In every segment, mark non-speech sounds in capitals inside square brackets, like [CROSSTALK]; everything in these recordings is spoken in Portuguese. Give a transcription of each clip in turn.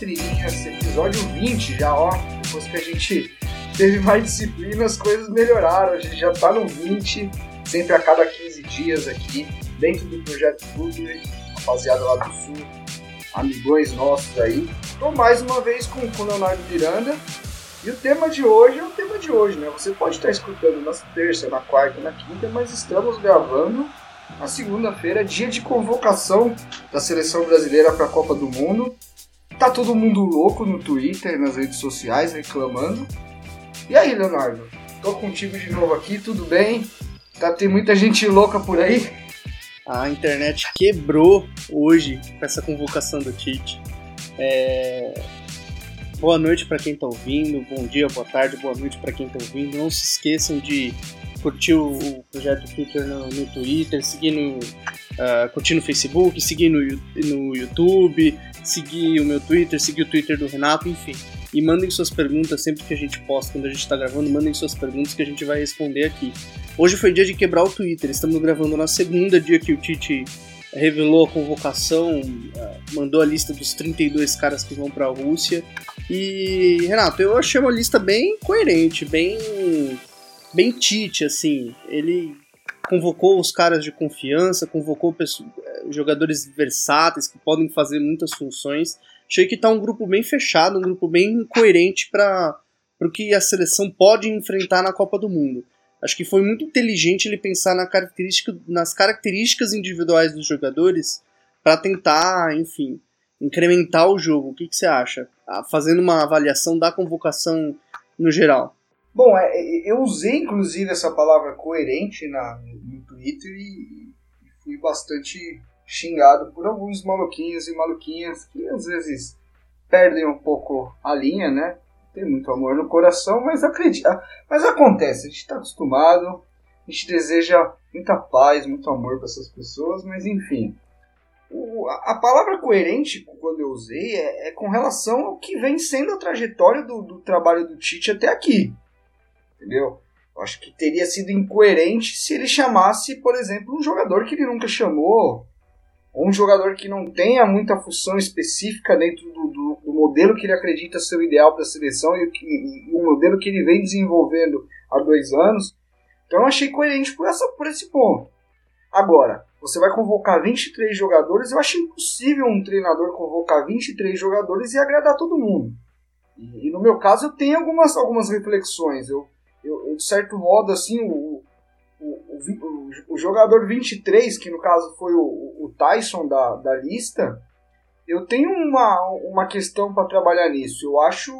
Linhas, episódio 20 já, ó. Depois que a gente teve mais disciplina, as coisas melhoraram. A gente já tá no 20, sempre a cada 15 dias aqui, dentro do projeto Futuri, rapaziada lá do Sul, amigões nossos aí. Tô mais uma vez com o Leonardo Miranda. E o tema de hoje é o tema de hoje, né? Você pode estar escutando na terça, na quarta, na quinta, mas estamos gravando na segunda-feira, dia de convocação da seleção brasileira para a Copa do Mundo. Tá todo mundo louco no Twitter, nas redes sociais, reclamando. E aí, Leonardo? Tô contigo de novo aqui, tudo bem? Tá, tem muita gente louca por aí? A internet quebrou hoje com essa convocação do Tite. É, Boa noite para quem tá ouvindo, bom dia, boa tarde, boa noite para quem tá ouvindo. Não se esqueçam de curtir o, projeto Twitter no, no Twitter, seguir no, ah, curtir no Facebook, seguir no, no YouTube, seguir o meu Twitter, seguir o Twitter do Renato, enfim. E mandem suas perguntas sempre que a gente posta, quando a gente tá gravando, mandem suas perguntas que a gente vai responder aqui. Hoje foi dia de quebrar o Twitter, estamos gravando na segunda, dia que o Tite revelou a convocação, ah, mandou a lista dos 32 caras que vão para a Rússia. E, Renato, eu achei uma lista bem coerente, bem, bem Tite, assim. Ele convocou os caras de confiança, convocou eh, jogadores versáteis que podem fazer muitas funções. Achei que tá um grupo bem fechado, um grupo bem coerente para o que a seleção pode enfrentar na Copa do Mundo. Acho que foi muito inteligente ele pensar na característica, nas características individuais dos jogadores para tentar, enfim, incrementar o jogo. O que, que você acha? Ah, Fazendo uma avaliação da convocação no geral. Bom, é, é, eu usei inclusive essa palavra coerente na, no Twitter e, e fui bastante xingado por alguns maluquinhos e maluquinhas que às vezes perdem um pouco a linha, né? Tem muito amor no coração, mas acredita. Mas acontece, a gente está acostumado, a gente deseja muita paz, muito amor para essas pessoas, mas enfim. O- a, a palavra coerente, quando eu usei, é, é com relação ao que vem sendo a trajetória do, do trabalho do Tite até aqui entendeu? Eu acho que teria sido incoerente se ele chamasse, por exemplo, um jogador que ele nunca chamou, ou um jogador que não tenha muita função específica dentro do, do- do modelo que ele acredita ser o ideal para a seleção e, e o modelo que ele vem desenvolvendo há dois anos. Então eu achei coerente por, essa, por esse ponto. Agora, você vai convocar 23 jogadores, eu acho impossível um treinador convocar 23 jogadores e agradar todo mundo. E, e no meu caso eu tenho algumas, algumas reflexões. Eu, de certo modo, assim, o, o, o, o jogador 23, que no caso foi o, o Tyson da, da lista, eu tenho uma, uma questão para trabalhar nisso. Eu acho,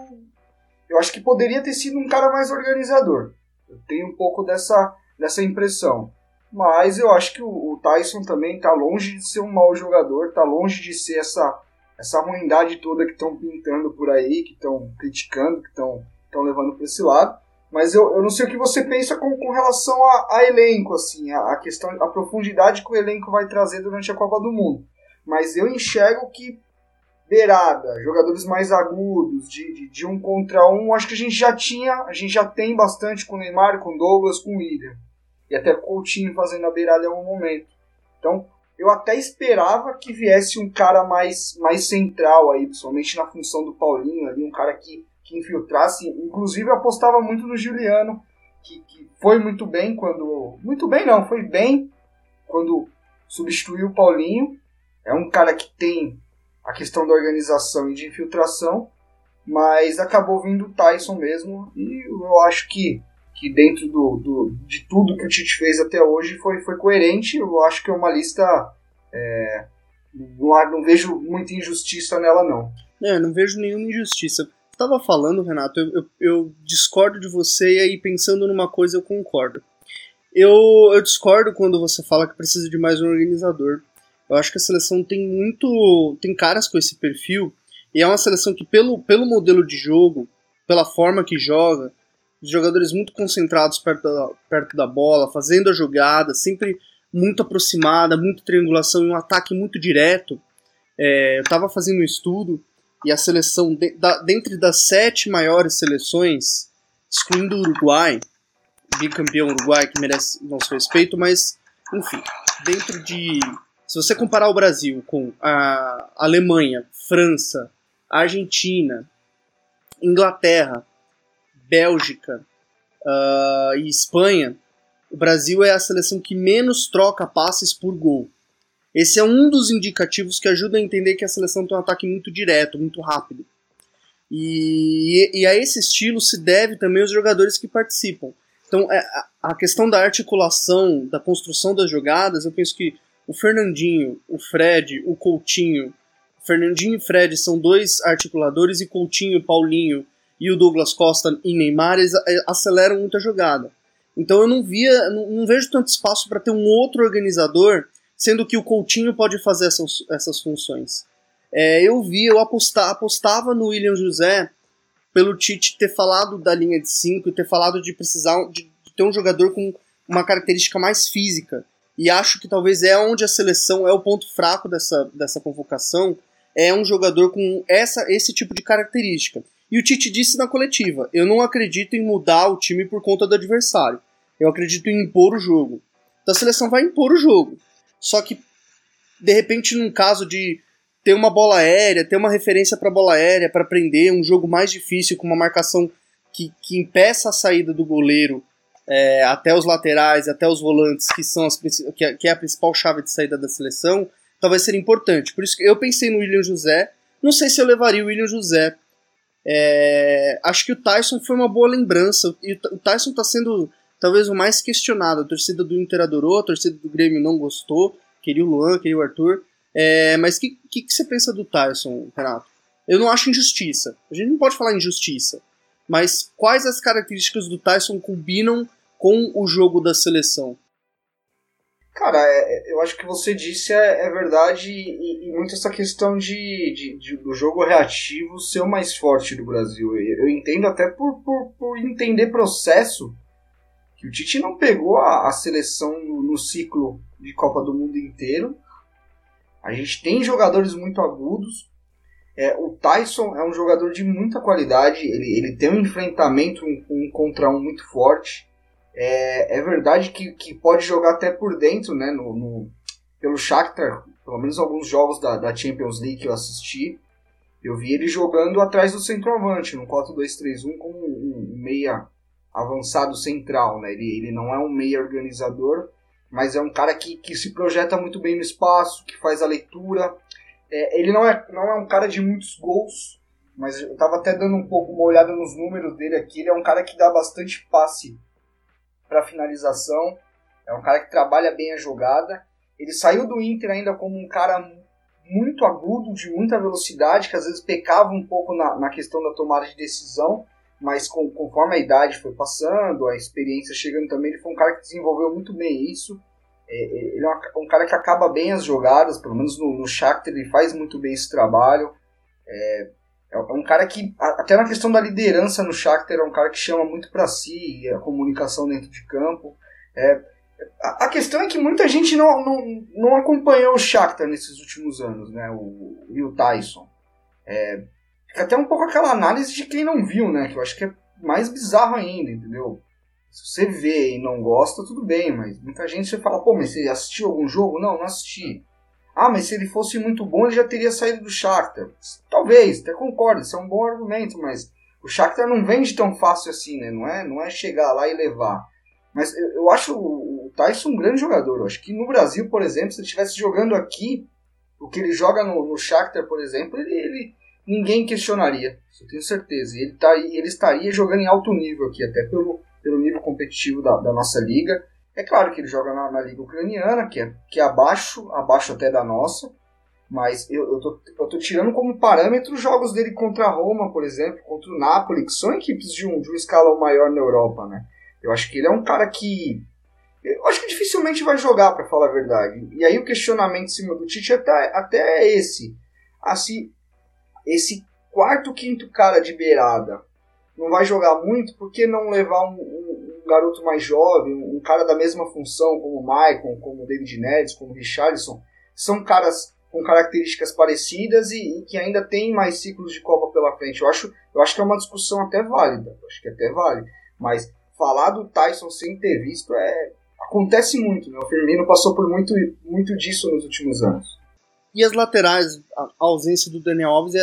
eu acho que poderia ter sido um cara mais organizador. Eu tenho um pouco dessa, dessa impressão. Mas eu acho que o, o Tyson também está longe de ser um mau jogador, está longe de ser essa, essa ruindade toda que estão pintando por aí, que estão criticando, que estão levando para esse lado. Mas eu, eu não sei o que você pensa com, com relação a, a elenco, assim, a, a questão, a profundidade que o elenco vai trazer durante a Copa do Mundo. Mas eu enxergo que beirada, jogadores mais agudos, de, de, de um contra um, acho que a gente já tinha, a gente já tem bastante com o Neymar, com o Douglas, com o William. E até Coutinho fazendo a beirada em algum momento. Então, eu até esperava que viesse um cara mais, mais central aí, principalmente na função do Paulinho ali, um cara que, que infiltrasse. Inclusive, eu apostava muito no Juliano, que, que foi muito bem quando. Muito bem, não, foi bem quando substituiu o Paulinho. É um cara que tem a questão da organização e de infiltração, mas acabou vindo o Tyson mesmo, e eu acho que, que dentro do, do, de tudo que o Tite fez até hoje foi, foi coerente. Eu acho que é uma lista. é, não, não vejo muita injustiça nela, não. É, não vejo nenhuma injustiça. Tava falando, Renato, eu, eu- eu discordo de você e aí pensando numa coisa eu concordo. Eu, eu discordo quando você fala que precisa de mais um organizador. Eu acho que a seleção tem muito. tem caras com esse perfil, e é uma seleção que, pelo, pelo modelo de jogo, pela forma que joga, os jogadores muito concentrados perto da, perto da bola, fazendo a jogada, sempre muito aproximada, muita triangulação e um ataque muito direto. É, eu estava fazendo um estudo e a seleção, de, da, dentre das sete maiores seleções, excluindo o Uruguai, bicampeão Uruguai que merece nosso respeito, mas enfim, dentro de. Se você comparar o Brasil com a Alemanha, França, Argentina, Inglaterra, Bélgica uh, e Espanha, o Brasil é a seleção que menos troca passes por gol. Esse é um dos indicativos que ajuda a entender que a seleção tem um ataque muito direto, muito rápido. E, e a esse estilo se deve também os jogadores que participam. Então, é, a questão da articulação, da construção das jogadas, eu penso que o Fernandinho, o Fred, o Coutinho, Fernandinho e Fred são dois articuladores e Coutinho, Paulinho e o Douglas Costa e Neymar eles aceleram muito a jogada. Então eu não via, não, não vejo tanto espaço para ter um outro organizador, sendo que o Coutinho pode fazer essas, essas funções. É, eu vi, eu aposta, apostava no William José pelo Tite ter falado da linha de 5 e ter falado de precisar de, de ter um jogador com uma característica mais física. E acho que talvez é onde a seleção é o ponto fraco dessa, dessa convocação, é um jogador com essa, esse tipo de característica. E o Tite disse na coletiva: eu não acredito em mudar o time por conta do adversário. Eu acredito em impor o jogo. Então a seleção vai impor o jogo. Só que, de repente, num caso de ter uma bola aérea, ter uma referência para bola aérea, para prender um jogo mais difícil, com uma marcação que, que impeça a saída do goleiro é, até os laterais, até os volantes, que, são as, que, é, que é a principal chave de saída da seleção, talvez seria importante. Por isso que eu pensei no William José. Não sei se eu levaria o William José é, acho que o Tyson foi uma boa lembrança. E o Tyson está sendo talvez o mais questionado. A torcida do Inter adorou, a torcida do Grêmio não gostou. Queria o Luan, queria o Arthur. É, mas o que, que, que, você pensa do Tyson, Renato? Eu não acho injustiça. A gente não pode falar injustiça. Mas quais as características do Tyson combinam com o jogo da seleção? Cara, é, eu acho que você disse é, é verdade e, e, muito essa questão de, de, de, do jogo reativo ser o mais forte do Brasil. Eu, eu entendo até por, por, por, entender processo que o Tite não pegou a, a seleção no, no, ciclo de Copa do Mundo inteiro. A gente tem jogadores muito agudos. É, o Tyson é um jogador de muita qualidade, ele, ele tem um enfrentamento um, um contra um muito forte. É, é verdade que, que pode jogar até por dentro, né? No, no, pelo Shakhtar, pelo menos alguns jogos da, da Champions League que eu assisti, eu vi ele jogando atrás do centroavante, no 4-2-3-1, como um, um meia avançado central, né? Ele, ele não é um meia organizador, mas é um cara que, que se projeta muito bem no espaço, que faz a leitura. É, ele não é, não é um cara de muitos gols, mas eu estava até dando um pouco uma olhada nos números dele aqui. Ele é um cara que dá bastante passe para finalização. É um cara que trabalha bem a jogada. Ele saiu do Inter ainda como um cara muito agudo, de muita velocidade, que às vezes pecava um pouco na, na questão da tomada de decisão, mas com, conforme a idade foi passando, a experiência chegando também, ele foi um cara que desenvolveu muito bem isso. É, é ele é um, um, cara que acaba bem as jogadas, pelo menos no, no Shakhtar ele faz muito bem esse trabalho. É, é, é um cara que, até na questão da liderança no Shakhtar, é um cara que chama muito para si a comunicação dentro de campo. É, a, questão é que muita gente não, não, não acompanhou o Shakhtar nesses últimos anos, né? O, o Tyson. É, até um pouco aquela análise de quem não viu, né? Que eu acho que é mais bizarro ainda, entendeu? Se você vê e não gosta, tudo bem, mas muita gente você fala, pô, mas você assistiu algum jogo? Não, não assisti. Ah, mas se ele fosse muito bom, ele já teria saído do Shakhtar. Talvez, até concordo, isso é um bom argumento, mas o Shakhtar não vende tão fácil assim, né? Não é, não é chegar lá e levar. Mas eu, eu acho o, o Tyson um grande jogador. Eu acho que no Brasil, por exemplo, se ele estivesse jogando aqui, o que ele joga no, no Shakhtar, por exemplo, ele, ele ninguém questionaria. Eu tenho certeza. Ele, tá, ele estaria jogando em alto nível aqui, até pelo, pelo nível competitivo da, da nossa liga. É claro que ele joga na, na liga ucraniana, que é, que é abaixo, abaixo até da nossa, mas eu, eu, tô, eu tô tirando como parâmetro os jogos dele contra a Roma, por exemplo, contra o Napoli, que são equipes de um, de um escalão maior na Europa, né? Eu acho que ele é um cara que, Eu acho que dificilmente vai jogar, para falar a verdade. E aí o questionamento em cima do Tite até, até é esse. Assim, esse quarto, quinto cara de beirada não vai jogar muito, por que não levar um, um, um garoto mais jovem, um cara da mesma função, como o Maicon, como o David Neres, como o Richardson? São caras com características parecidas e, e, que ainda tem mais ciclos de Copa pela frente. Eu acho, eu acho que é uma discussão até válida. Acho que até vale. Mas falar do Tyson sem ter visto é. Acontece muito, né? O Firmino passou por muito, muito disso nos últimos anos. E as laterais, a ausência do Daniel Alves, é,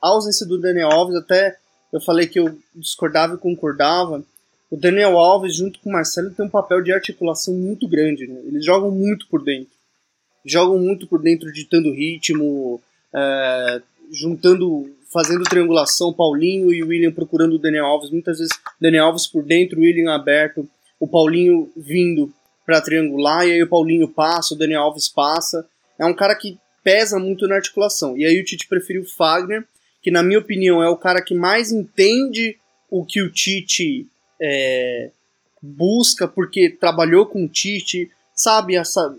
a ausência do Daniel Alves, até eu falei que eu discordava e concordava. O Daniel Alves, junto com o Marcelo, tem um papel de articulação muito grande. Né? Eles jogam muito por dentro. Jogam muito por dentro, ditando ritmo, é, juntando, fazendo triangulação. Paulinho e William procurando o Daniel Alves. Muitas vezes, Daniel Alves por dentro, William aberto. O Paulinho vindo para triangular, e aí o Paulinho passa, o Daniel Alves passa. É um cara que pesa muito na articulação. E aí o Tite preferiu o Fagner, que na minha opinião é o cara que mais entende o que o Tite é, busca, porque trabalhou com o Tite, sabe, essa,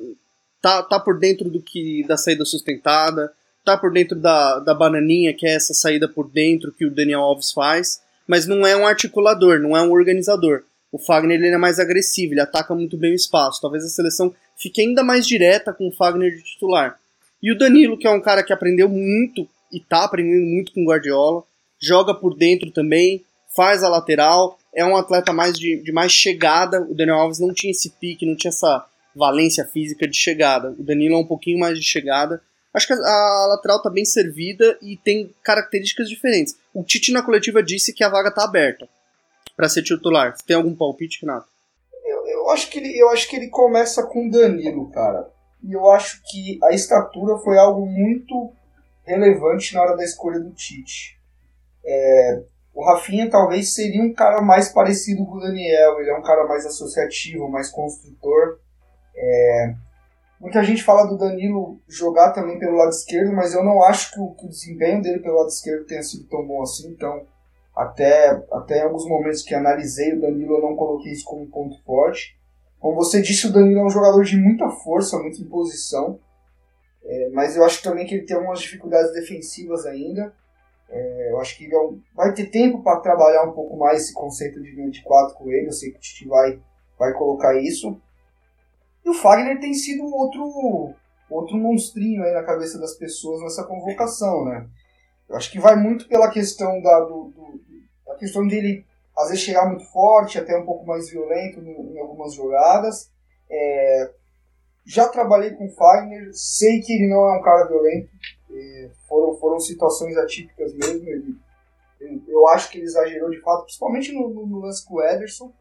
tá, tá por dentro do que da saída sustentada, tá por dentro da, da bananinha, que é essa saída por dentro que o Daniel Alves faz, mas não é um articulador, não é um organizador. O Fagner ele é mais agressivo, ele ataca muito bem o espaço. Talvez a seleção fique ainda mais direta com o Fagner de titular. E o Danilo, que é um cara que aprendeu muito e tá aprendendo muito com o Guardiola, joga por dentro também, faz a lateral, é um atleta mais de, de mais chegada. O Daniel Alves não tinha esse pique, não tinha essa valência física de chegada. O Danilo é um pouquinho mais de chegada. Acho que a, a lateral tá bem servida e tem características diferentes. O Tite na coletiva disse que a vaga tá aberta para ser titular. Você tem algum palpite, Renato? Eu, eu, acho que ele, eu acho que ele começa com o Danilo, cara. E eu acho que a estatura foi algo muito relevante na hora da escolha do Tite. É, o Rafinha talvez seria um cara mais parecido com o Daniel, ele é um cara mais associativo, mais construtor. É, muita gente fala do Danilo jogar também pelo lado esquerdo, mas eu não acho que o, que o, desempenho dele pelo lado esquerdo tenha sido tão bom assim, então até, até em alguns momentos que analisei o Danilo eu não coloquei isso como ponto forte. Como você disse, o Danilo é um jogador de muita força, muita imposição. É, mas eu acho também que ele tem algumas dificuldades defensivas ainda. É, eu acho que ele é vai ter tempo para trabalhar um pouco mais esse conceito de linha de 4 com ele. Eu sei que o Titi vai, vai colocar isso. E o Fagner tem sido outro, outro monstrinho aí na cabeça das pessoas nessa convocação, né? Eu acho que vai muito pela questão da, do, do, da questão dele às vezes chegar muito forte, até um pouco mais violento em algumas jogadas. É, já trabalhei com o Fagner, sei que ele não é um cara violento, é, foram, foram situações atípicas mesmo. Ele, ele, eu acho que ele exagerou de fato, principalmente no, no, no lance com o Ederson.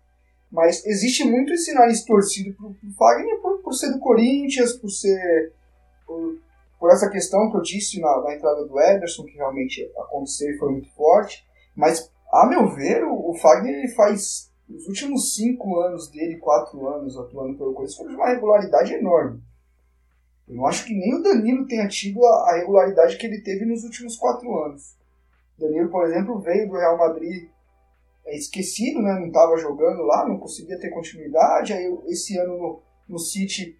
Mas existe muito esse nariz torcido pro, pro Fagner por, por ser do Corinthians, por ser. Por, por essa questão que eu disse na, na entrada do Ederson, que realmente aconteceu e foi muito forte. Mas a meu ver, o, o Fagner ele faz os últimos cinco anos dele, quatro anos atuando pelo Corinthians, foi de uma regularidade enorme. Eu não acho que nem o Danilo tenha tido a, a regularidade que ele teve nos últimos quatro anos. O Danilo, por exemplo, veio do Real Madrid é, esquecido, né? não estava jogando lá, não conseguia ter continuidade. Aí esse ano no, no City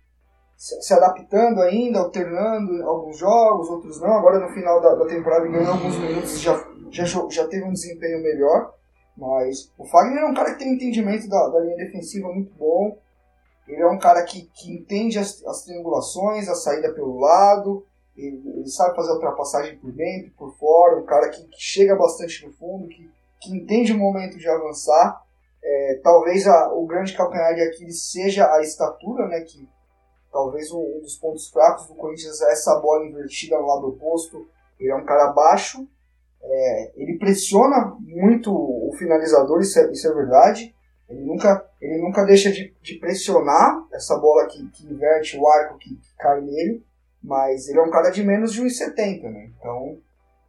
se, se, adaptando ainda, alternando alguns jogos, outros não. Agora no final da, da temporada ganhou alguns minutos já já, já teve um desempenho melhor, mas o Fagner é um cara que tem entendimento da, da linha defensiva muito bom. Ele é um cara que, que entende as, as triangulações, a saída pelo lado, ele, ele, sabe fazer a ultrapassagem por dentro, por fora, um cara que, que chega bastante no fundo, que, que entende o momento de avançar. É, talvez a, o grande calcanhar de Aquiles seja a estatura, né, que talvez um, um dos pontos fracos do Corinthians é essa bola invertida no lado oposto. Ele é um cara baixo, é, ele pressiona muito o finalizador, isso é, isso é verdade. Ele nunca, ele nunca deixa de, de pressionar essa bola que, que inverte o arco que, que, cai nele, mas ele é um cara de menos de 1,70, né? Então,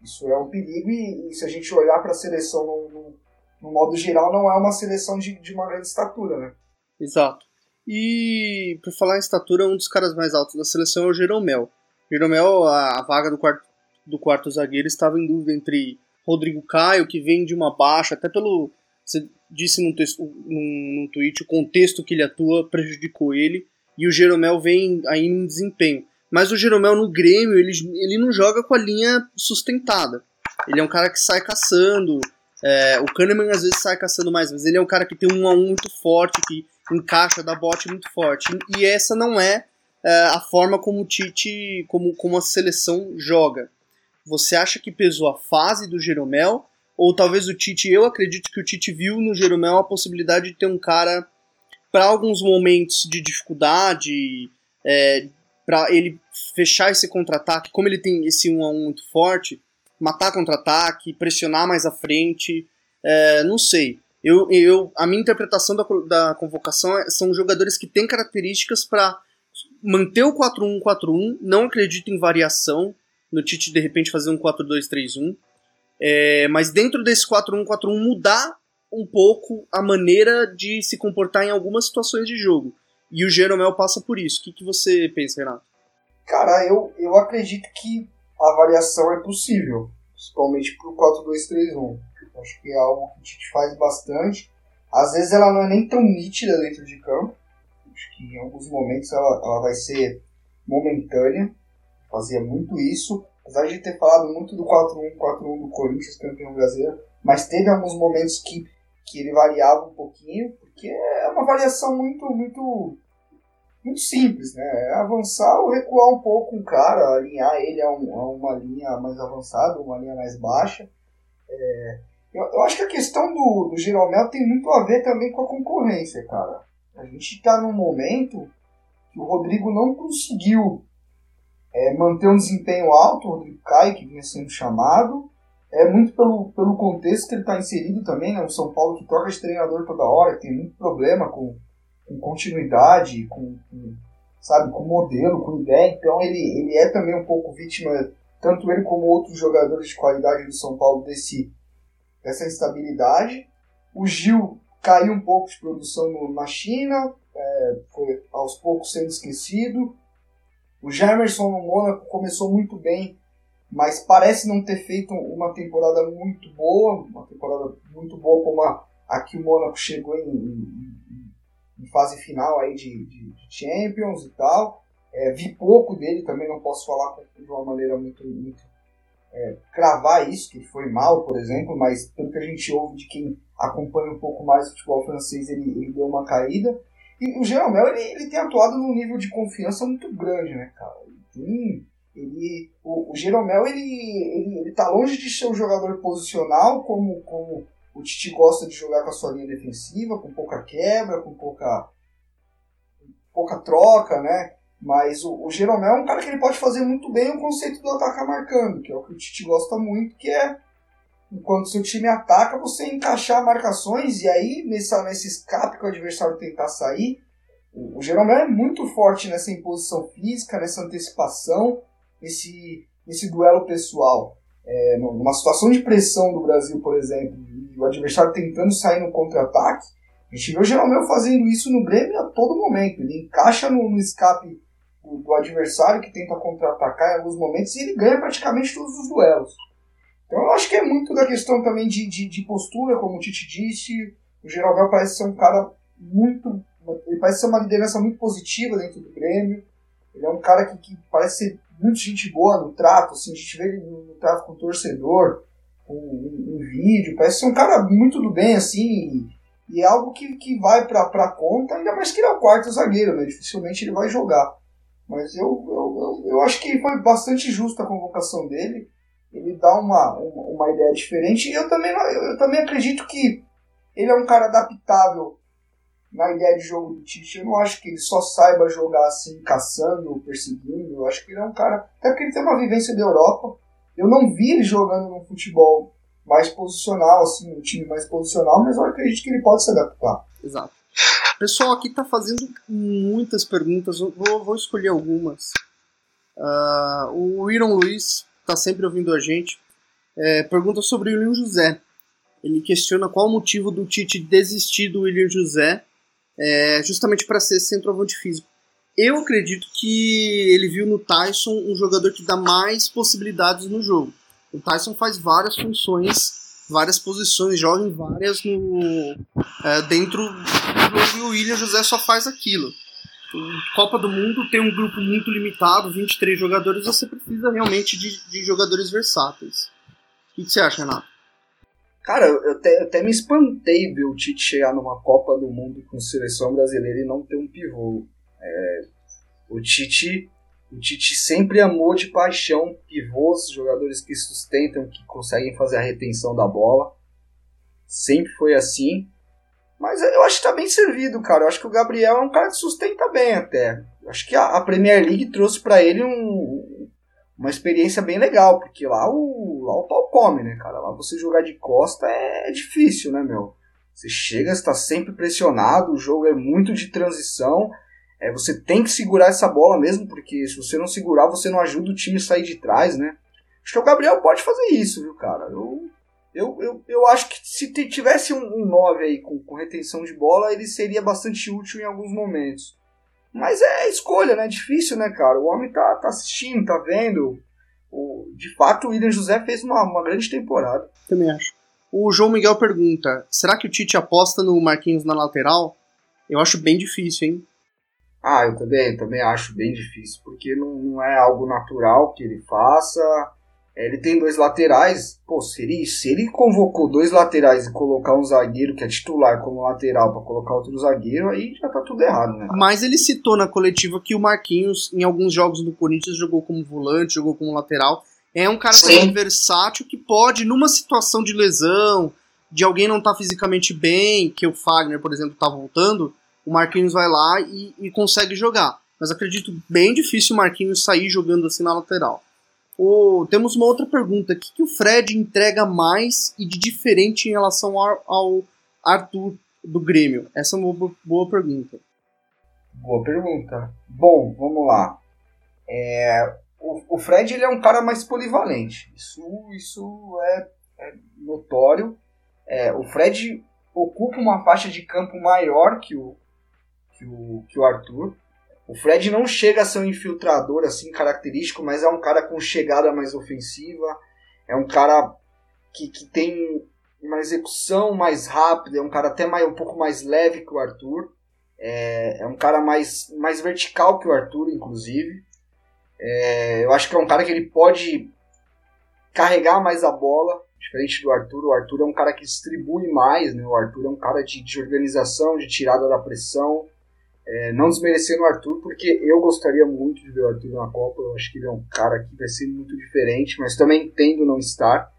isso é um perigo e, e se a gente olhar para a seleção no, no, no, modo geral, não é uma seleção de, de uma grande estatura, né? Exato. E, por falar em estatura, um dos caras mais altos da seleção é o Jeromel. Jeromel, a, a vaga do quarto do quarto zagueiro estava em dúvida entre Rodrigo Caio, que vem de uma baixa, até pelo Você disse num, texto, num, num tweet o contexto que ele atua prejudicou ele e o Jeromel vem aí em desempenho. Mas o Jeromel no Grêmio, ele, ele não joga com a linha sustentada. Ele é um cara que sai caçando. É, o Kahneman às vezes sai caçando mais, mas ele é um cara que tem um a um muito forte, que encaixa, dá bote muito forte. E essa não é, é a forma como o Tite, como, como a seleção joga. Você acha que pesou a fase do Jeromel? Ou talvez o Tite, eu acredito que o Tite viu no Jeromel a possibilidade de ter um cara para alguns momentos de dificuldade, é, para ele fechar esse contra-ataque, como ele tem esse 1 a 1 muito forte, matar contra-ataque, pressionar mais à frente, é, não sei. Eu, eu, a minha interpretação da, da convocação é, são jogadores que têm características para manter o 4-1-4-1, não acredito em variação, no Tite de repente fazer um 4-2-3-1, é, mas dentro desse 4-1-4-1 mudar um pouco a maneira de se comportar em algumas situações de jogo. E o Jeromel passa por isso. O que, que você pensa, Renato? Cara, eu, eu acredito que a variação é possível, principalmente pro 4-2-3-1. Acho que é algo que a gente faz bastante. Às vezes ela não é nem tão nítida dentro de campo. Acho que em alguns momentos ela, ela vai ser momentânea. Fazia muito isso. Apesar de ter falado muito do 4-1-4-1 do Corinthians, campeão brasileiro, mas teve alguns momentos que, que ele variava um pouquinho, porque é uma variação muito, muito, muito simples, né? É avançar ou recuar um pouco um cara, alinhar ele a, um, a uma linha mais avançada, uma linha mais baixa. É, eu, eu, acho que a questão do, do Jeromel tem muito a ver também com a concorrência, cara. A gente está num momento que o Rodrigo não conseguiu é, manter um desempenho alto, o Rodrigo Caio, que vinha sendo chamado, é muito pelo, pelo contexto que ele está inserido também, né? O São Paulo que troca de treinador toda hora, tem muito problema com, com continuidade, com, com, sabe, com modelo, com ideia. Então ele, ele é também um pouco vítima, tanto ele como outros jogadores de qualidade do São Paulo, desse, dessa instabilidade. O Gil caiu um pouco de produção no, na China, é, foi aos poucos sendo esquecido. O Jamerson no Mônaco começou muito bem mas parece não ter feito uma temporada muito boa, uma temporada muito boa como a, a que o Mônaco chegou em, em, em, fase final aí de, de, de Champions e tal. É, vi pouco dele também, não posso falar de uma maneira muito, muito é, cravar isso, que foi mal, por exemplo, mas pelo que a gente ouve de quem acompanha um pouco mais o futebol francês, ele, ele deu uma caída. E o Jeromel, ele, ele tem atuado num nível de confiança muito grande, né, cara? Ele ele, o, o Jeromel, ele, ele, ele tá longe de ser um jogador posicional, como, como o Titi gosta de jogar com a sua linha defensiva, com pouca quebra, com pouca, pouca troca, né? Mas o, o Jeromel é um cara que ele pode fazer muito bem o conceito do atacar marcando, que é o que o Titi gosta muito, que é enquanto seu time ataca, você encaixar marcações e aí nessa, nesse escape que o adversário tentar sair, o, o Jeromel é muito forte nessa imposição física, nessa antecipação, esse, esse duelo pessoal. É, numa situação de pressão do Brasil, por exemplo, e o adversário tentando sair no contra-ataque, a gente vê o Jeromel fazendo isso no Grêmio a todo momento. Ele encaixa no, no escape do, do, adversário que tenta contra-atacar em alguns momentos e ele ganha praticamente todos os duelos. Então eu acho que é muito da questão também de, de, de postura, como o Tite disse. O Jeromel parece ser um cara muito. Ele parece ser uma liderança muito positiva dentro do Grêmio. Ele é um cara que, que parece ser muito gente boa no trato, assim, a gente vê ele no trato com o torcedor, com um, vídeo, parece ser um cara muito do bem, assim, e, é algo que, que vai pra, pra conta, ainda mais que ele é o quarto zagueiro, né? Dificilmente ele vai jogar. Mas eu, eu, eu, eu acho que foi bastante justa a convocação dele. Ele dá uma, uma, uma ideia diferente. E eu também, eu, também acredito que ele é um cara adaptável na ideia de jogo do Tite. Eu não acho que ele só saiba jogar assim, caçando, perseguindo. Eu acho que ele é um cara. Até porque ele tem uma vivência da Europa. Eu não vi ele jogando no futebol mais posicional, assim, um time mais posicional, mas eu acredito que ele pode se adaptar. Exato. Pessoal aqui está fazendo muitas perguntas, eu vou, vou escolher algumas. Uh, o Iron Luiz está sempre ouvindo a gente. É, pergunta sobre o William José. Ele questiona qual o motivo do Tite desistir do William José é, justamente para ser centroavante físico. Eu acredito que ele viu no Tyson um jogador que dá mais possibilidades no jogo. O Tyson faz várias funções várias posições, joga em várias no, é, dentro do jogo e o William José só faz aquilo. Copa do Mundo tem um grupo muito limitado, 23 jogadores, você precisa realmente de, de jogadores versáteis. O que você acha, Renato? Cara, eu até, eu até me espantei ver o Tite chegar numa Copa do Mundo com seleção brasileira e não ter um pivô. É, o Tite o Tite sempre amou de paixão pivôs, jogadores que sustentam, que conseguem fazer a retenção da bola. Sempre foi assim. Mas eu acho que tá bem servido, cara. Eu acho que o Gabriel é um cara que sustenta bem até. Eu acho que a, Premier League trouxe para ele um, uma experiência bem legal, porque lá o, lá o pau come, né, cara? Lá você jogar de costa é, é difícil, né, meu? Você chega, está sempre pressionado, o jogo é muito de transição. É, você tem que segurar essa bola mesmo, porque se você não segurar, você não ajuda o time a sair de trás, né? Acho que o Gabriel pode fazer isso, viu, cara? Eu, eu, eu, eu acho que se tivesse um 9 aí com, com retenção de bola, ele seria bastante útil em alguns momentos. Mas é escolha, né? Difícil, né, cara? O homem tá, tá assistindo, tá vendo. O, de fato, o William José fez uma, uma grande temporada. Também acho. O João Miguel pergunta: será que o Tite aposta no Marquinhos na lateral? Eu acho bem difícil, hein? Ah, eu também, também acho bem difícil, porque não, não é algo natural que ele faça. Ele tem dois laterais. Pô, se ele, se ele convocou dois laterais e colocar um zagueiro que é titular como lateral para colocar outro zagueiro, aí já tá tudo errado, né? Mas ele citou na coletiva que o Marquinhos, em alguns jogos do Corinthians, jogou como volante, jogou como lateral. É um cara também versátil que pode, numa situação de lesão, de alguém não estar tá fisicamente bem, que o Fagner, por exemplo, tá voltando, o Marquinhos vai lá e, e consegue jogar. Mas acredito bem difícil o Marquinhos sair jogando assim na lateral. O, temos uma outra pergunta. O que, que, o Fred entrega mais e de diferente em relação ao, ao Arthur do Grêmio? Essa é uma boa, boa pergunta. Boa pergunta. Bom, vamos lá. É, o, o, Fred ele é um cara mais polivalente. Isso, isso é, é notório. É, o Fred ocupa uma faixa de campo maior que o, que o, que o Arthur. O Fred não chega a ser um infiltrador assim característico, mas é um cara com chegada mais ofensiva, é um cara que, que tem uma execução mais rápida, é um cara até mais, um pouco mais leve que o Arthur, é, é um cara mais, mais vertical que o Arthur, inclusive. É, eu acho que é um cara que ele pode carregar mais a bola, diferente do Arthur. O Arthur é um cara que distribui mais, né? O Arthur é um cara de, de organização, de tirada da pressão. É, não desmerecendo o Arthur, porque eu gostaria muito de ver o Arthur na Copa. Eu acho que ele é um cara que vai ser muito diferente, mas também entendo não estar.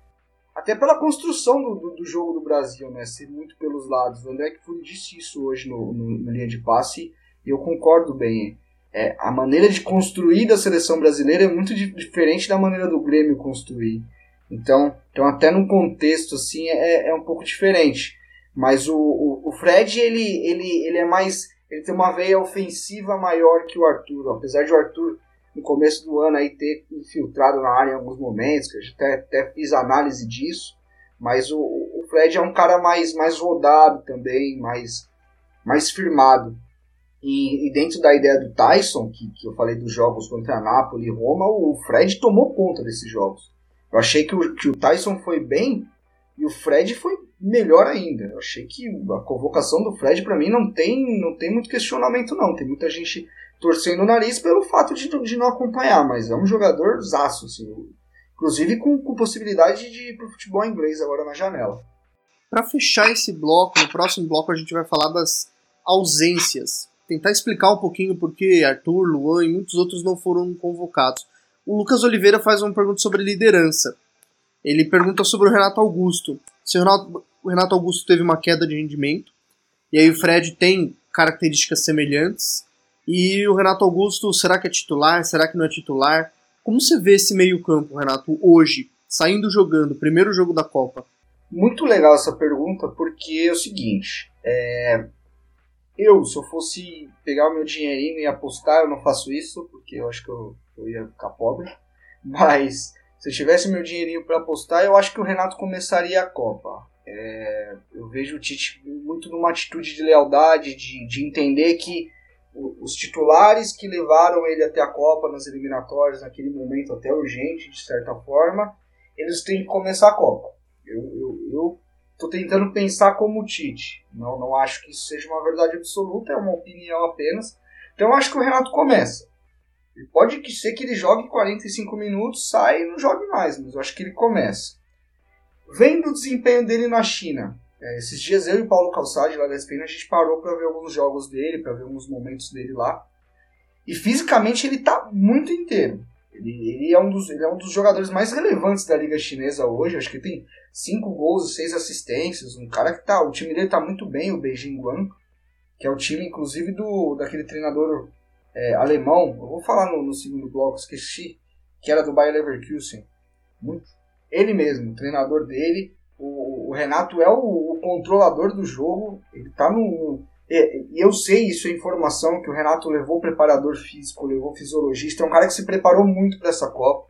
Até pela construção do, do, do jogo do Brasil, né? Ser muito pelos lados. O André Fury disse isso hoje no, no, na linha de passe e eu concordo bem. É, a maneira de construir da seleção brasileira é muito diferente da maneira do Grêmio construir. Então, então até num contexto assim é, é um pouco diferente. Mas o, o, o Fred ele, ele, ele é mais ele tem uma veia ofensiva maior que o Arthur. Apesar de o Arthur, no começo do ano, aí, ter infiltrado na área em alguns momentos, que eu até, até fiz análise disso. Mas o, o Fred é um cara mais, mais rodado também, mais, mais firmado. E, e, dentro da ideia do Tyson, que, que eu falei dos jogos contra a Napoli e Roma, o Fred tomou conta desses jogos. Eu achei que o, que o Tyson foi bem e o Fred foi melhor ainda. Eu achei que a convocação do Fred para mim não tem, não tem muito questionamento não. Tem muita gente torcendo o nariz pelo fato de, de não acompanhar, mas é um jogador zaço, assim, inclusive com, com possibilidade de ir pro futebol inglês agora na janela. Para fechar esse bloco, no próximo bloco a gente vai falar das ausências. Tentar explicar um pouquinho por que Arthur, Luan e muitos outros não foram convocados. O Lucas Oliveira faz uma pergunta sobre liderança. Ele pergunta sobre o Renato Augusto. Se o Renato, o Renato Augusto teve uma queda de rendimento, e aí o Fred tem características semelhantes, e o Renato Augusto, será que é titular? Será que não é titular? Como você vê esse meio-campo, Renato, hoje, saindo jogando, primeiro jogo da Copa? Muito legal essa pergunta, porque é o seguinte: é... eu, se eu fosse pegar o meu dinheirinho e apostar, eu não faço isso, porque eu acho que eu, eu ia ficar pobre. [LAUGHS] Mas se eu tivesse meu dinheirinho para apostar, eu acho que o Renato começaria a Copa. É, eu vejo o Tite muito numa atitude de lealdade, de, de entender que os titulares que levaram ele até a Copa nas eliminatórias, naquele momento até urgente, de certa forma, eles têm que começar a Copa. Eu, eu, eu tô tentando pensar como o Tite. Não, não acho que isso seja uma verdade absoluta, é uma opinião apenas. Então eu acho que o Renato começa. Pode que ser que ele jogue 45 minutos, sai e não jogue mais, mas eu acho que ele começa. Vendo o desempenho dele na China, é, esses dias eu e Paulo Calçade lá da ESPN, a gente parou para ver alguns jogos dele, para ver alguns momentos dele lá. E fisicamente ele tá muito inteiro. Ele, ele, é um dos, ele é um dos jogadores mais relevantes da Liga Chinesa hoje. Acho que tem 5 gols 6 assistências. Um cara que tá. O time dele tá muito bem, o Beijing Guan, que é o time, inclusive, do daquele treinador é, alemão. Eu vou falar no, no, segundo bloco, esqueci. Que era do Bayer Leverkusen. Muito. Ele mesmo, o treinador dele. O, o Renato é o, o, controlador do jogo. Ele tá no. E eu sei, isso é informação que o Renato levou preparador físico, levou fisiologista. É um cara que se preparou muito para essa Copa.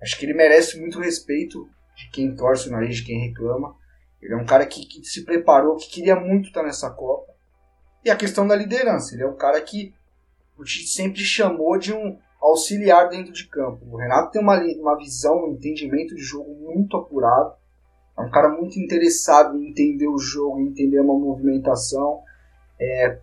Acho que ele merece muito respeito de quem torce o nariz, de quem reclama. Ele é um cara que, que se preparou, que queria muito estar nessa Copa. E a questão da liderança. Ele é um cara que o Tite sempre chamou de um auxiliar dentro de campo. O Renato tem uma, uma visão, um entendimento de jogo muito apurado. É um cara muito interessado em entender o jogo, em entender uma movimentação. É,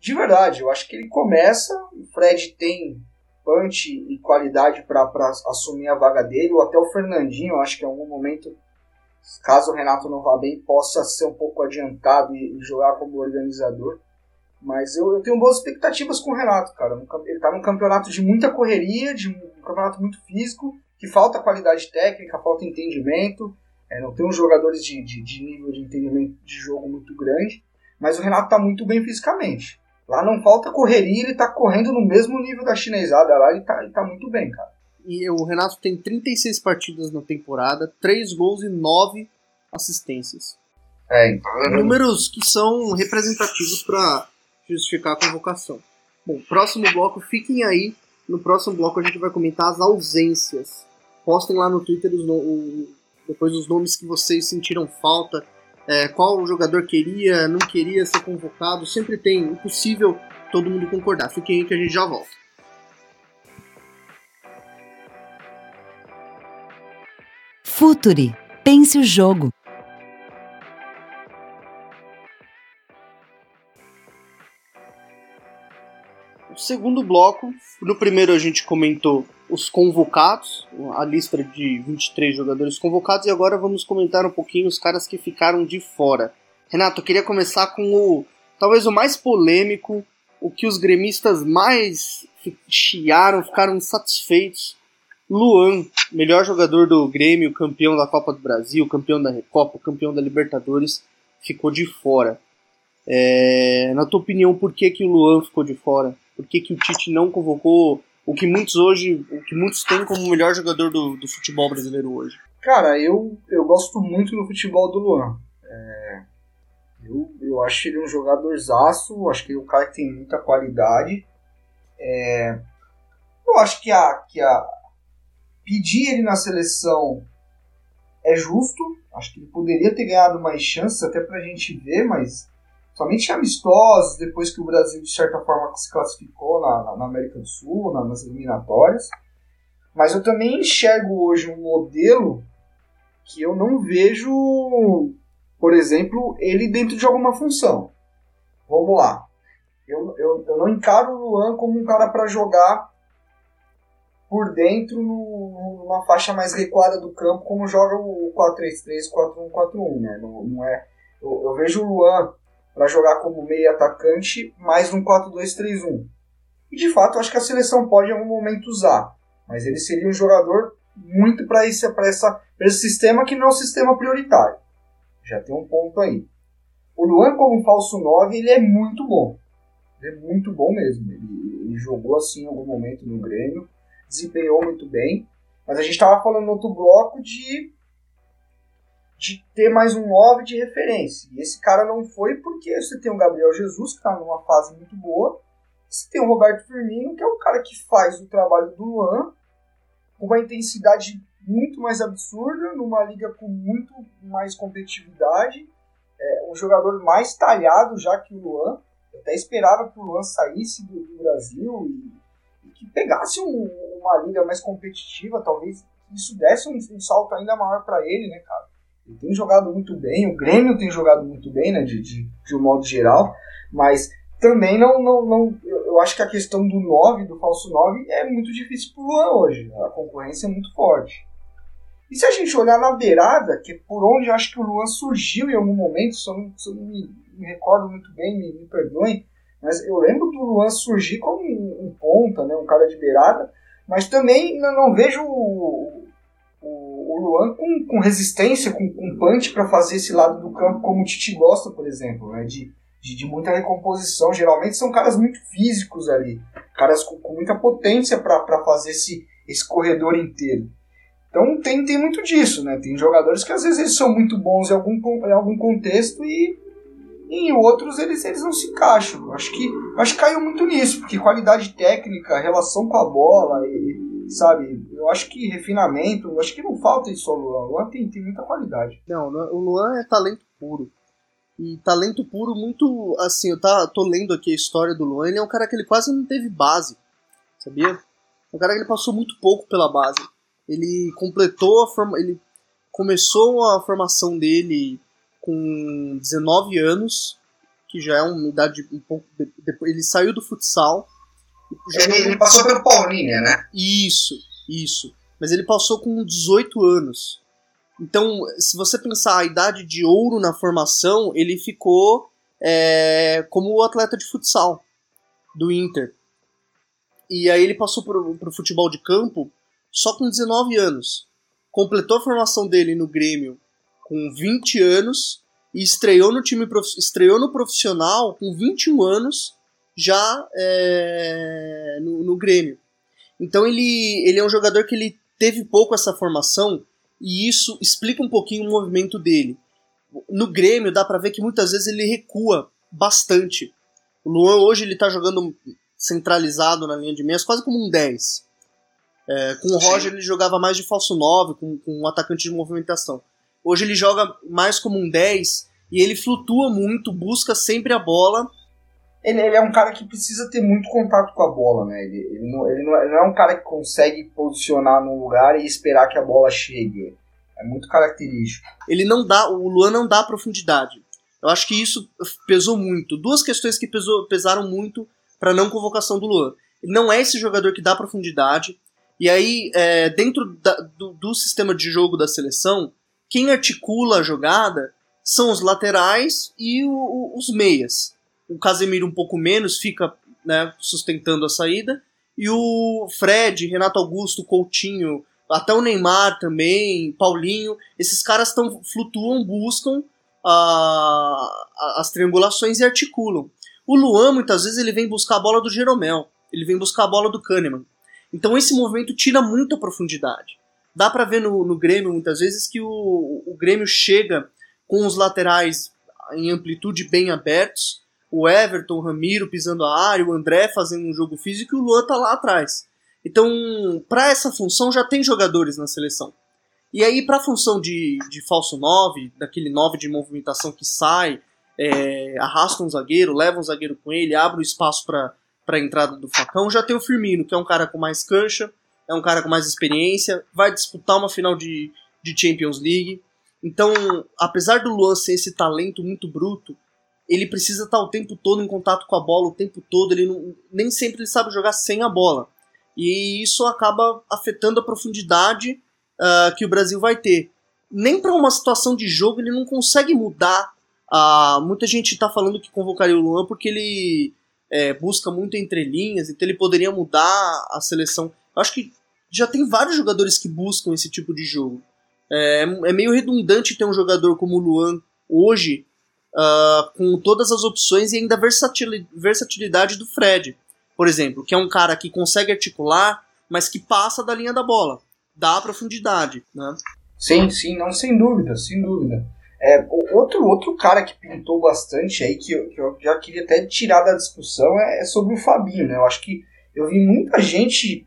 de verdade, eu acho que ele começa. O Fred tem punch e qualidade para assumir a vaga dele, ou até o Fernandinho, eu acho que em algum momento, caso o Renato não vá bem, possa ser um pouco adiantado e, e jogar como organizador. Mas eu, eu, tenho boas expectativas com o Renato, cara. Ele tá num campeonato de muita correria, de um campeonato muito físico, que falta qualidade técnica, falta entendimento. É, não tem uns jogadores de, de, de, nível de entendimento de jogo muito grande. Mas o Renato tá muito bem fisicamente. Lá não falta correria, ele tá correndo no mesmo nível da chinesada lá, ele tá, ele tá muito bem, cara. E o Renato tem 36 partidas na temporada, 3 gols e 9 assistências. É, então... Números que são representativos para justificar a convocação. Bom, próximo bloco, fiquem aí. No próximo bloco a gente vai comentar as ausências. Postem lá no Twitter os no... o... depois os nomes que vocês sentiram falta. É, qual jogador queria, não queria ser convocado. Sempre tem, impossível todo mundo concordar. Fiquem aí que a gente já volta. Futuri. Pense o jogo. Segundo bloco, no primeiro a gente comentou os convocados, a lista de 23 jogadores convocados, e agora vamos comentar um pouquinho os caras que ficaram de fora. Renato, eu queria começar com o talvez o mais polêmico, o que os gremistas mais chiaram, ficaram insatisfeitos. Luan, melhor jogador do Grêmio, campeão da Copa do Brasil, campeão da Recopa, campeão da Libertadores, ficou de fora. É, na tua opinião, por que, que o Luan ficou de fora? Por que, que o Tite não convocou o que muitos hoje, o que muitos têm como o melhor jogador do, do futebol brasileiro hoje? Cara, eu, eu gosto muito do futebol do Luan. É, eu, eu acho ele um jogador zaço, acho que ele é um cara que tem muita qualidade. É, eu acho que a, que a pedir ele na seleção é justo. Acho que ele poderia ter ganhado mais chances até pra gente ver, mas somente amistosos, depois que o Brasil, de certa forma, se classificou na, na América do Sul, na, nas eliminatórias. Mas eu também enxergo hoje um modelo que eu não vejo, por exemplo, ele dentro de alguma função. Vamos lá. Eu, eu, eu não encaro o Luan como um cara para jogar por dentro no, numa faixa mais recuada do campo, como joga o 4-3-3, 4-1-4-1. Né? Não, não é, eu, eu vejo o Luan para jogar como meio atacante, mais um 4-2-3-1. E de fato, acho que a seleção pode em algum momento usar, mas ele seria um jogador muito para esse, essa, esse sistema que não é um sistema prioritário. Já tem um ponto aí. O Luan, como falso 9, ele é muito bom. Ele é muito bom mesmo. Ele, ele jogou assim em algum momento no Grêmio, desempenhou muito bem. Mas a gente estava falando no outro bloco de de ter mais um 9 de referência. E esse cara não foi porque você tem o Gabriel Jesus, que está numa fase muito boa, você tem o Roberto Firmino, que é um cara que faz o trabalho do Luan com uma intensidade muito mais absurda, numa liga com muito mais competitividade, é, um jogador mais talhado já que o Luan. Eu até esperava que o Luan saísse do, do Brasil e, e, que pegasse um, uma liga mais competitiva, talvez isso desse um, um salto ainda maior para ele, né, cara? Ele tem jogado muito bem, o Grêmio tem jogado muito bem, né, de, de, de um modo geral, mas também não, não, não. Eu acho que a questão do 9, do falso 9, é muito difícil pro Luan hoje. A concorrência é muito forte. E se a gente olhar na beirada, que é por onde eu acho que o Luan surgiu em algum momento, se eu não, se eu não me, me, recordo muito bem, me, me, perdoem, mas eu lembro do Luan surgir como um, um ponta, né, um cara de beirada, mas também não, não vejo o, o, Luan com, com resistência, com, com punch para fazer esse lado do campo como o Titi gosta, por exemplo, né, de, de, de, muita recomposição. Geralmente são caras muito físicos ali, caras com, com muita potência para fazer esse, esse corredor inteiro. Então tem, tem muito disso, né? Tem jogadores que às vezes eles são muito bons em algum, em algum contexto e, e em outros eles, eles não se encaixam. Acho que, acho que caiu muito nisso, porque qualidade técnica, relação com a bola, e, sabe? Eu acho que refinamento, acho que não falta isso ao Luan. O Luan tem, tem muita qualidade. Não, o Luan é talento puro. E talento puro muito. Assim, eu tá, tô lendo aqui a história do Luan. Ele é um cara que ele quase não teve base, sabia? É um cara que ele passou muito pouco pela base ele completou a forma, ele começou a formação dele com 19 anos, que já é uma idade um pouco ele saiu do futsal. Ele, ele passou pelo Paulinha, né? Isso, isso. Mas ele passou com 18 anos. Então, se você pensar a idade de ouro na formação, ele ficou é, como o atleta de futsal do Inter. E aí ele passou para o futebol de campo só com 19 anos. Completou a formação dele no Grêmio com 20 anos e estreou no time estreou no profissional com 21 anos já é, no, no, Grêmio. Então ele, ele é um jogador que ele teve pouco essa formação e isso explica um pouquinho o movimento dele. No Grêmio dá para ver que muitas vezes ele recua bastante. O Luan hoje ele tá jogando centralizado na linha de meias, quase como um 10. É, com o Roger ele jogava mais de falso 9, com, com um atacante de movimentação. Hoje ele joga mais como um 10 e ele flutua muito, busca sempre a bola. Ele, ele é um cara que precisa ter muito contato com a bola, né? Ele, ele, não, ele, não, ele não é um cara que consegue posicionar num lugar e esperar que a bola chegue. É muito característico. Ele não dá, o Luan não dá profundidade. Eu acho que isso pesou muito. Duas questões que pesou, pesaram muito para não convocação do Luan. Ele não é esse jogador que dá profundidade. E aí, é, dentro da, do, do, sistema de jogo da seleção, quem articula a jogada são os laterais e o, o, os meias. O Casemiro um pouco menos, fica né, sustentando a saída. E o Fred, Renato Augusto, Coutinho, até o Neymar também, Paulinho, esses caras tão, flutuam, buscam a, a, as triangulações e articulam. O Luan, muitas vezes, ele vem buscar a bola do Jeromel, ele vem buscar a bola do Kahneman. Então esse movimento tira muita profundidade. Dá para ver no, no Grêmio muitas vezes que o, o Grêmio chega com os laterais em amplitude bem abertos, o Everton, o Ramiro pisando a área, o André fazendo um jogo físico e o Luan tá lá atrás. Então, para essa função já tem jogadores na seleção. E aí, para a função de, de falso 9, daquele 9 de movimentação que sai, é, arrasta um zagueiro, leva um zagueiro com ele, abre o espaço para a entrada do Facão. Já tem o Firmino, que é um cara com mais cancha, é um cara com mais experiência, vai disputar uma final de, de Champions League. Então, apesar do Luan ser esse talento muito bruto, ele precisa estar o tempo todo em contato com a bola, o tempo todo, ele não, nem sempre ele sabe jogar sem a bola. E isso acaba afetando a profundidade uh, que o Brasil vai ter. Nem para uma situação de jogo ele não consegue mudar. Uh, muita gente está falando que convocaria o Luan porque ele é, busca muito entre linhas, então ele poderia mudar a seleção. Eu acho que já tem vários jogadores que buscam esse tipo de jogo. É, é meio redundante ter um jogador como o Luan hoje, uh, com todas as opções e ainda a versatilidade do Fred, por exemplo, que é um cara que consegue articular, mas que passa da linha da bola, dá profundidade. Né? Sim, sim, não, sem dúvida, sem dúvida. É, outro, outro cara que pintou bastante aí, que eu, que eu já queria até tirar da discussão, é, é, sobre o Fabinho, né? Eu acho que eu vi muita gente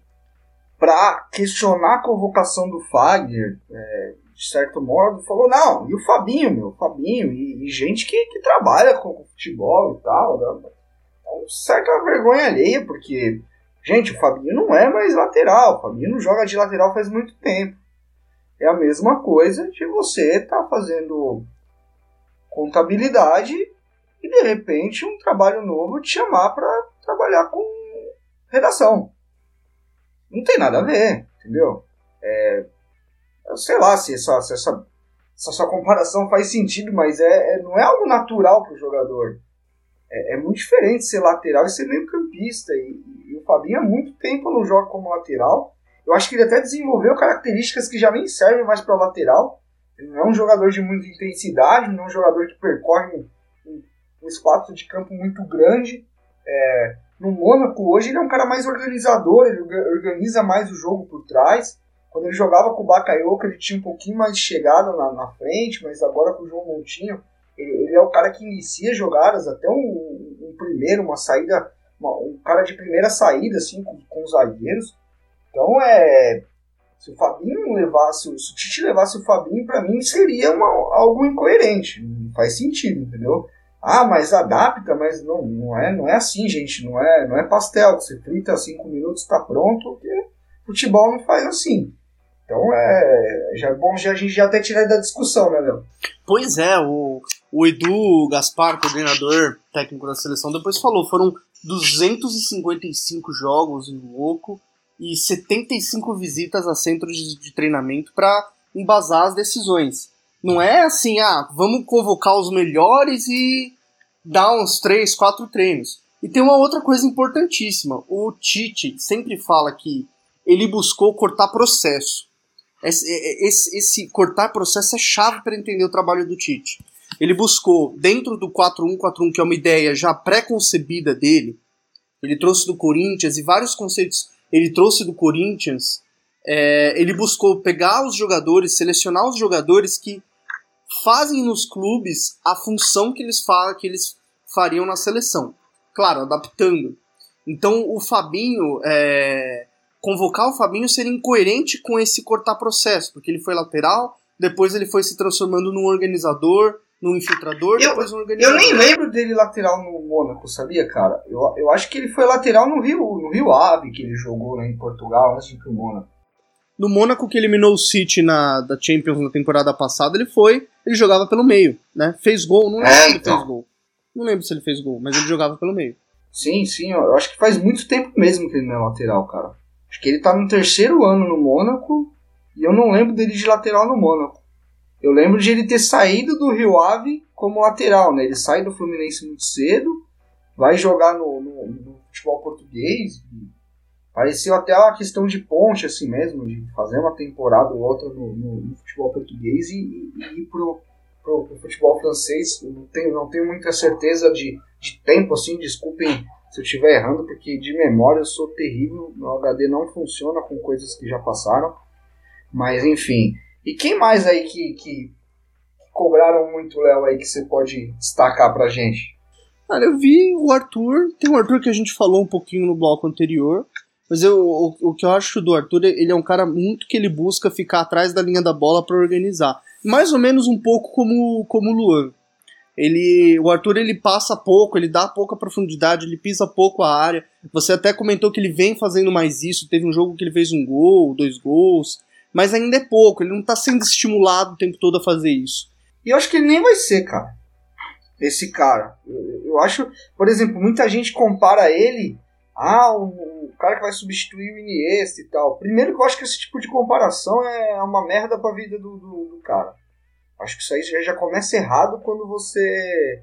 para questionar a convocação do Fagner, é, de certo modo, falou, não, e o Fabinho, meu, Fabinho, e, e gente que, que trabalha com futebol e tal, né? Então, certa vergonha alheia, porque, gente, o Fabinho não é mais lateral, o Fabinho não joga de lateral faz muito tempo. É a mesma coisa de você estar tá fazendo contabilidade e de repente um trabalho novo te chamar para trabalhar com redação. Não tem nada a ver, entendeu? É, sei lá se essa, se essa, essa comparação faz sentido, mas é, é não é algo natural para o jogador. É, é, muito diferente ser lateral e ser meio campista. E, e, o Fabinho há muito tempo não joga como lateral. Eu acho que ele até desenvolveu características que já nem servem mais para lateral. Ele não é um jogador de muita intensidade, não é um jogador que percorre um, um espaço de campo muito grande. É, no Mônaco, hoje, ele é um cara mais organizador, ele organiza mais o jogo por trás. Quando ele jogava com o Bakayoko, ele tinha um pouquinho mais de chegada na, na frente, mas agora com o João Montinho, ele, ele, é o cara que inicia jogadas, até um, um primeiro, uma saída, uma, um cara de primeira saída, assim, com, com os zagueiros. Então, é. Se o Fabinho levasse, se o Tite levasse o Fabinho, para mim seria uma, algo incoerente. Não faz sentido, entendeu? Ah, mas adapta, mas não, não, é, não é assim, gente. Não é, não é pastel. Você frita cinco minutos, está pronto. Porque futebol não faz assim. Então é, já é bom já, a gente já até tirar da discussão, né, Léo? Pois é, o, o Edu Gaspar, coordenador técnico da seleção, depois falou: foram 255 jogos em louco e 75 visitas a centros de, de treinamento para embasar as decisões. Não é assim, ah, vamos convocar os melhores e dar uns 3, 4 treinos. E tem uma outra coisa importantíssima. O Tite sempre fala que ele buscou cortar processo. Esse, esse, esse cortar processo é chave para entender o trabalho do Tite. Ele buscou, dentro do 4-1-4-1, que é uma ideia já pré-concebida dele, ele trouxe do Corinthians e vários conceitos ele trouxe do Corinthians. É, ele buscou pegar os jogadores, selecionar os jogadores que fazem nos clubes a função que eles, fa que eles fariam na seleção. Claro, adaptando. Então o Fabinho, é, convocar o Fabinho seria incoerente com esse cortar processo, porque ele foi lateral, depois ele foi se transformando num organizador, num infiltrador, eu, depois um organizador. Eu nem lembro dele lateral no Mônaco, sabia, cara? Eu, eu acho que ele foi lateral no Rio, no Rio Ave, que ele jogou né, em Portugal, antes de ir pro Mônaco. No Mônaco que eliminou o City na da Champions na temporada passada, ele foi, ele jogava pelo meio, né? Fez gol, não lembro é, se ele então. fez gol. Não lembro se ele fez gol, mas ele jogava pelo meio. Sim, sim, eu acho que faz muito tempo mesmo que ele não é lateral, cara. Acho que ele tá no terceiro ano no Mônaco e eu não lembro dele de lateral no Mônaco. Eu lembro de ele ter saído do Rio Ave como lateral, né? Ele sai do Fluminense muito cedo, vai jogar no, no, no futebol português. Pareceu até uma questão de ponte, assim mesmo, de fazer uma temporada ou outra no, no, futebol português e, e, e ir pro, pro, pro, futebol francês. Eu não tenho, não tenho muita certeza de, de tempo, assim, desculpem se eu estiver errando, porque de memória eu sou terrível, meu HD não funciona com coisas que já passaram. Mas enfim. E quem mais aí que, que cobraram muito, Léo, aí que você pode destacar pra gente? Cara, eu vi o Arthur, tem o Arthur que a gente falou um pouquinho no bloco anterior, mas eu, o, o que eu acho do Arthur, ele é um cara muito que ele busca ficar atrás da linha da bola para organizar. Mais ou menos um pouco como, como o Luan. Ele, o Arthur ele passa pouco, ele dá pouca profundidade, ele pisa pouco a área. Você até comentou que ele vem fazendo mais isso. Teve um jogo que ele fez um gol, dois gols, mas ainda é pouco. Ele não está sendo estimulado o tempo todo a fazer isso. E eu acho que ele nem vai ser, cara. Esse cara. Eu, acho, por exemplo, muita gente compara ele ah, o, cara que vai substituir o Iniesta e tal. Primeiro que eu acho que esse tipo de comparação é uma merda pra vida do, do, do cara. Acho que isso aí já, já começa errado quando você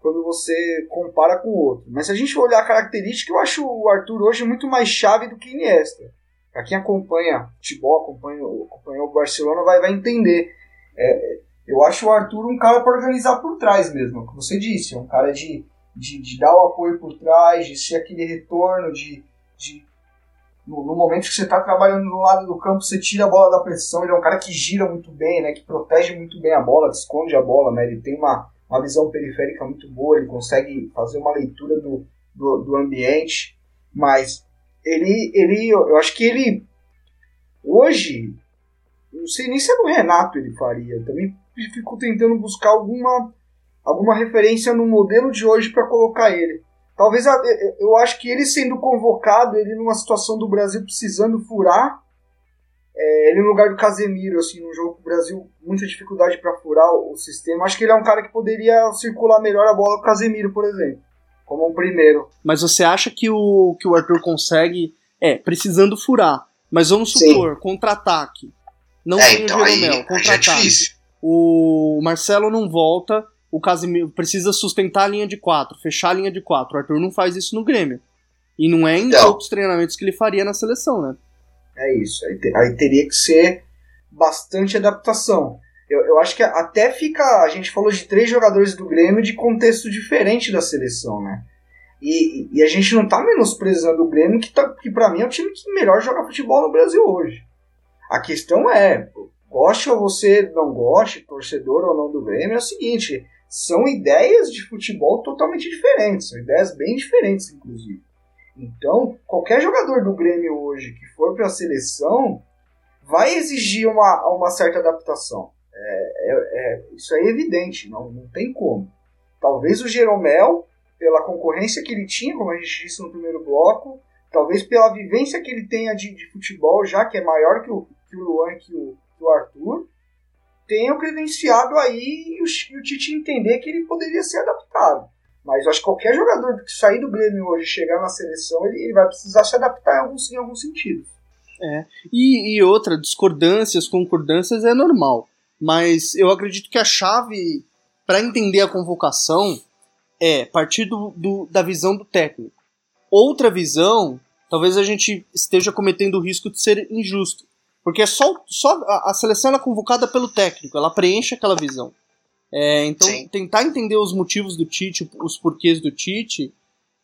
quando você compara com o outro. Mas se a gente olhar a característica, eu acho o Arthur hoje muito mais chave do que Iniesta. Para quem acompanha futebol, acompanha, acompanha o Barcelona, vai, vai entender. É, eu acho o Arthur um cara para organizar por trás mesmo, como você disse, é um cara de, de, de, dar o apoio por trás, de ser aquele retorno, de, de no, no, momento que você está trabalhando no lado do campo, você tira a bola da pressão, ele é um cara que gira muito bem, né, que protege muito bem a bola, que esconde a bola, né, ele tem uma, uma visão periférica muito boa, ele consegue fazer uma leitura do, do, do ambiente, mas ele, ele, eu acho que ele, hoje, não sei nem se é no Renato ele faria, eu também fico tentando buscar alguma, alguma referência no modelo de hoje para colocar ele. Talvez eu acho que ele sendo convocado, ele numa situação do Brasil precisando furar, é, ele no lugar do Casemiro, assim, no jogo com o Brasil, muita dificuldade para furar o, o sistema. Acho que ele é um cara que poderia circular melhor a bola com o Casemiro, por exemplo, como um primeiro. Mas você acha que o, que o Arthur consegue, é, precisando furar, mas vamos supor, contra-ataque. Não É, tem então o Jeromel, é contra-ataque. difícil. O Marcelo não volta, o Casemiro precisa sustentar a linha de quatro, fechar a linha de quatro. O Arthur não faz isso no Grêmio. E não é em Não. outros treinamentos que ele faria na seleção, né? É isso. Aí, te- aí teria que ser bastante adaptação. Eu, eu acho que até fica. A gente falou de três jogadores do Grêmio de contexto diferente da seleção, né? E, e a gente não tá menosprezando o Grêmio, que, tá, que para mim é o time que melhor joga futebol no Brasil hoje. A questão é, goste ou você não goste, torcedor ou não do Grêmio, é o seguinte: são ideias de futebol totalmente diferentes, são ideias bem diferentes, inclusive. Então, qualquer jogador do Grêmio hoje que for para a seleção vai exigir uma, uma certa adaptação. É, é- é- isso é evidente, não, não tem como. Talvez o Jeromel, pela concorrência que ele tinha, como a gente disse no primeiro bloco, talvez pela vivência que ele tenha de, de futebol, já que é maior que o, que o Luan e que o, que o Arthur, tenham credenciado aí e o, e o Tite entender que ele poderia ser adaptado. Mas eu acho que qualquer jogador que sair do Grêmio hoje e chegar na seleção, ele, ele vai precisar se adaptar em alguns, em alguns sentidos. E, e outra, discordâncias, concordâncias é normal. Mas eu acredito que a chave para entender a convocação é partir do, do- da visão do técnico. Outra visão, talvez a gente esteja cometendo o risco de ser injusto. Porque é só, só a, a seleção é convocada pelo técnico, ela preenche aquela visão. É, então, Sim. tentar entender os motivos do Tite, os porquês do Tite,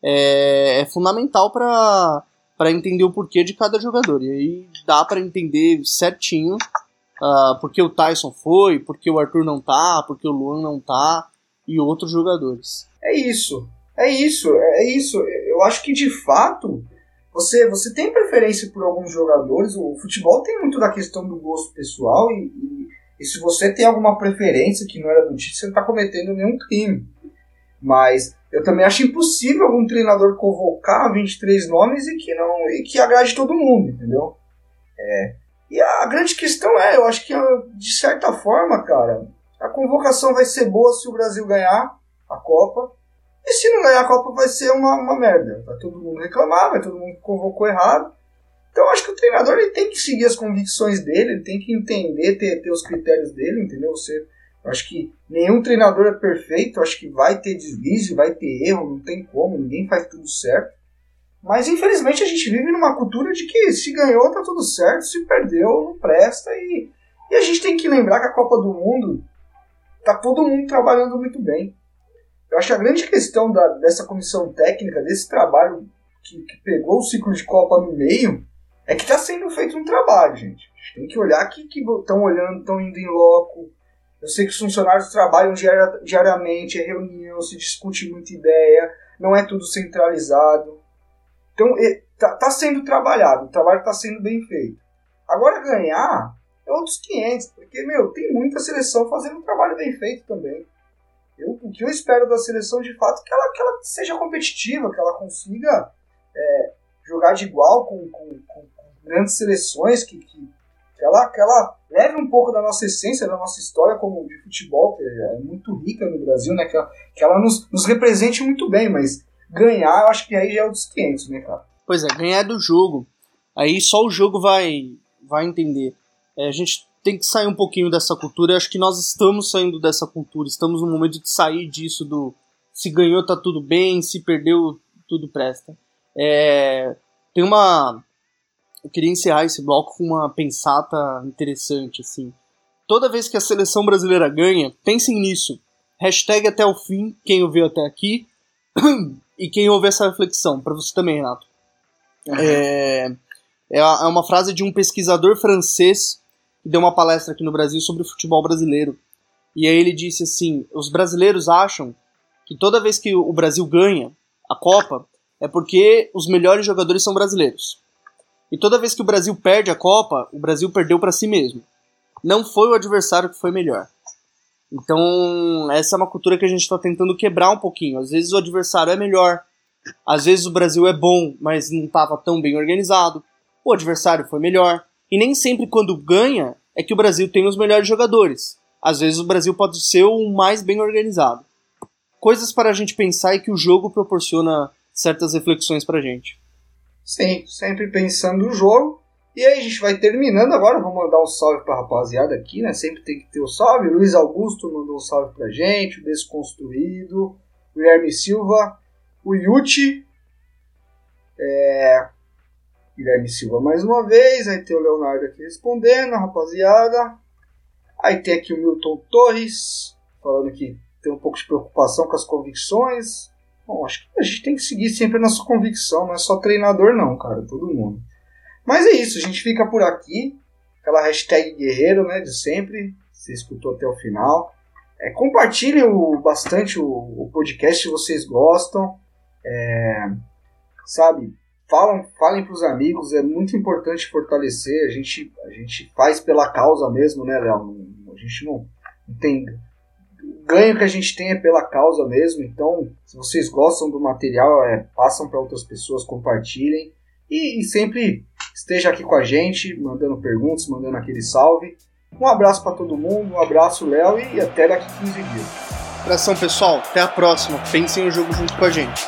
é, é fundamental para para entender o porquê de cada jogador. E aí dá para entender certinho ah, porque o Tyson foi, porque o Arthur não tá, porque o Luan não tá e outros jogadores. É isso. É isso. É isso. Eu acho que de fato você, você tem preferência por alguns jogadores. O futebol tem muito da questão do gosto pessoal e, e- e se você tem alguma preferência que não era do Tite, você não está cometendo nenhum crime. Mas eu também acho impossível algum treinador convocar 23 nomes e que não e que agrade todo mundo, entendeu? É. E a grande questão é, eu acho que de certa forma, cara, a convocação vai ser boa se o Brasil ganhar a Copa. E se não ganhar a Copa vai ser uma, uma merda. Vai todo mundo reclamar, vai todo mundo convocou errado. Então acho que o treinador ele tem que seguir as convicções dele, ele tem que entender, ter, ter os critérios dele, entendeu? Você, acho que nenhum treinador é perfeito, acho que vai ter deslize, vai ter erro, não tem como, ninguém faz tudo certo. Mas infelizmente a gente vive numa cultura de que se ganhou tá tudo certo, se perdeu não presta e, e a gente tem que lembrar que a Copa do Mundo tá todo mundo trabalhando muito bem. Eu acho que a grande questão da, dessa comissão técnica, desse trabalho que, que pegou o ciclo de Copa no meio, é que está sendo feito um trabalho, gente. Tem que olhar que estão olhando, estão indo em loco. Eu sei que os funcionários trabalham diaria- diariamente, é reunião, se discute muita ideia, não é tudo centralizado. Então, está sendo trabalhado, o trabalho está sendo bem feito. Agora, ganhar é outros 500, porque, meu, tem muita seleção fazendo um trabalho bem feito também. Eu, o que eu espero da seleção, de fato, é que ela, que ela seja competitiva, que ela consiga é, jogar de igual com, com, com- grandes seleções, que, que, que ela, que ela leve um pouco da nossa essência, da nossa história como de futebol, que é muito rica no Brasil, né? Que ela, que ela nos, nos represente muito bem, mas ganhar, eu acho que aí já é outros 500, né, cara? Pois é, ganhar do jogo. Aí só o jogo vai, vai entender. É, a gente tem que sair um pouquinho dessa cultura. Eu acho que nós estamos saindo dessa cultura. Estamos no momento de sair disso do se ganhou tá tudo bem, se perdeu tudo presta. É, tem uma. Eu queria encerrar esse bloco com uma pensata interessante assim. Toda vez que a seleção brasileira ganha, pensem nisso. Hashtag até o fim, quem ouviu até aqui. [CLEARS THROAT] e quem ouve essa reflexão, para você também, Renato. É, é a- é uma frase de um pesquisador francês que deu uma palestra aqui no Brasil sobre o futebol brasileiro. E aí ele disse assim: os brasileiros acham que toda vez que o Brasil ganha a Copa é porque os melhores jogadores são brasileiros. E toda vez que o Brasil perde a Copa, o Brasil perdeu para si mesmo. Não foi o adversário que foi melhor. Então, essa é uma cultura que a gente está tentando quebrar um pouquinho. Às vezes o adversário é melhor, às vezes o Brasil é bom, mas não estava tão bem organizado. O adversário foi melhor. E nem sempre quando ganha é que o Brasil tem os melhores jogadores. Às vezes o Brasil pode ser o mais bem organizado. Coisas para a gente pensar e que o jogo proporciona certas reflexões pra gente. Sim, sempre pensando no jogo. E aí a gente vai terminando agora. Vou mandar um salve pra rapaziada aqui, né? Sempre tem que ter o um salve. Luiz Augusto mandou um salve pra gente. O Desconstruído. Guilherme Silva. O Yuti. É... Guilherme Silva mais uma vez. Aí tem o Leonardo aqui respondendo, rapaziada. Aí tem aqui o Milton Torres. Falando que tem um pouco de preocupação com as convicções. Bom, acho que a gente tem que seguir sempre a nossa convicção, não é só treinador não, cara, todo mundo. Mas é isso, a gente fica por aqui. Aquela hashtag guerreiro, né, de sempre. Você escutou até o final. É, compartilhem o, bastante o, o, podcast se vocês gostam. É, sabe, falam, falem para os amigos, é muito importante fortalecer. A gente, a gente faz pela causa mesmo, né, Léo? A gente não, não tem o ganho que a gente tem é pela causa mesmo. Então, se vocês gostam do material, é, passam para outras pessoas, compartilhem. E, e, sempre esteja aqui com a gente, mandando perguntas, mandando aquele salve. Um abraço para todo mundo, um abraço, Léo, e até daqui 15 dias. Abração, pessoal. Até a próxima. Pensem no jogo junto com a gente.